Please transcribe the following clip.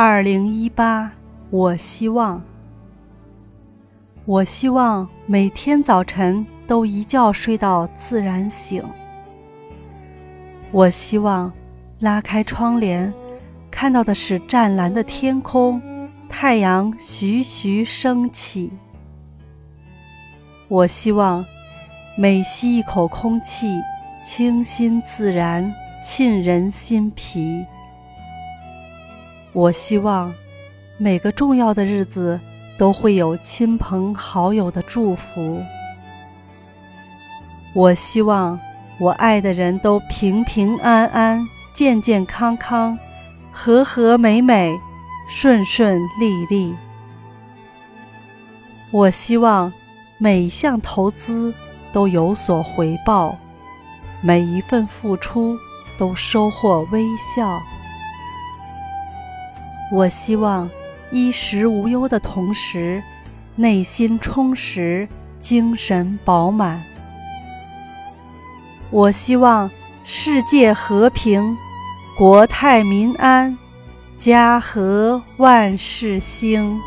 二零一八，我希望，我希望每天早晨都一觉睡到自然醒。我希望拉开窗帘，看到的是湛蓝的天空，太阳徐徐升起。我希望每吸一口空气，清新自然，沁人心脾。我希望每个重要的日子都会有亲朋好友的祝福。我希望我爱的人都平平安安、健健康康、和和美美、顺顺利利。我希望每一项投资都有所回报，每一份付出都收获微笑。我希望衣食无忧的同时，内心充实，精神饱满。我希望世界和平，国泰民安，家和万事兴。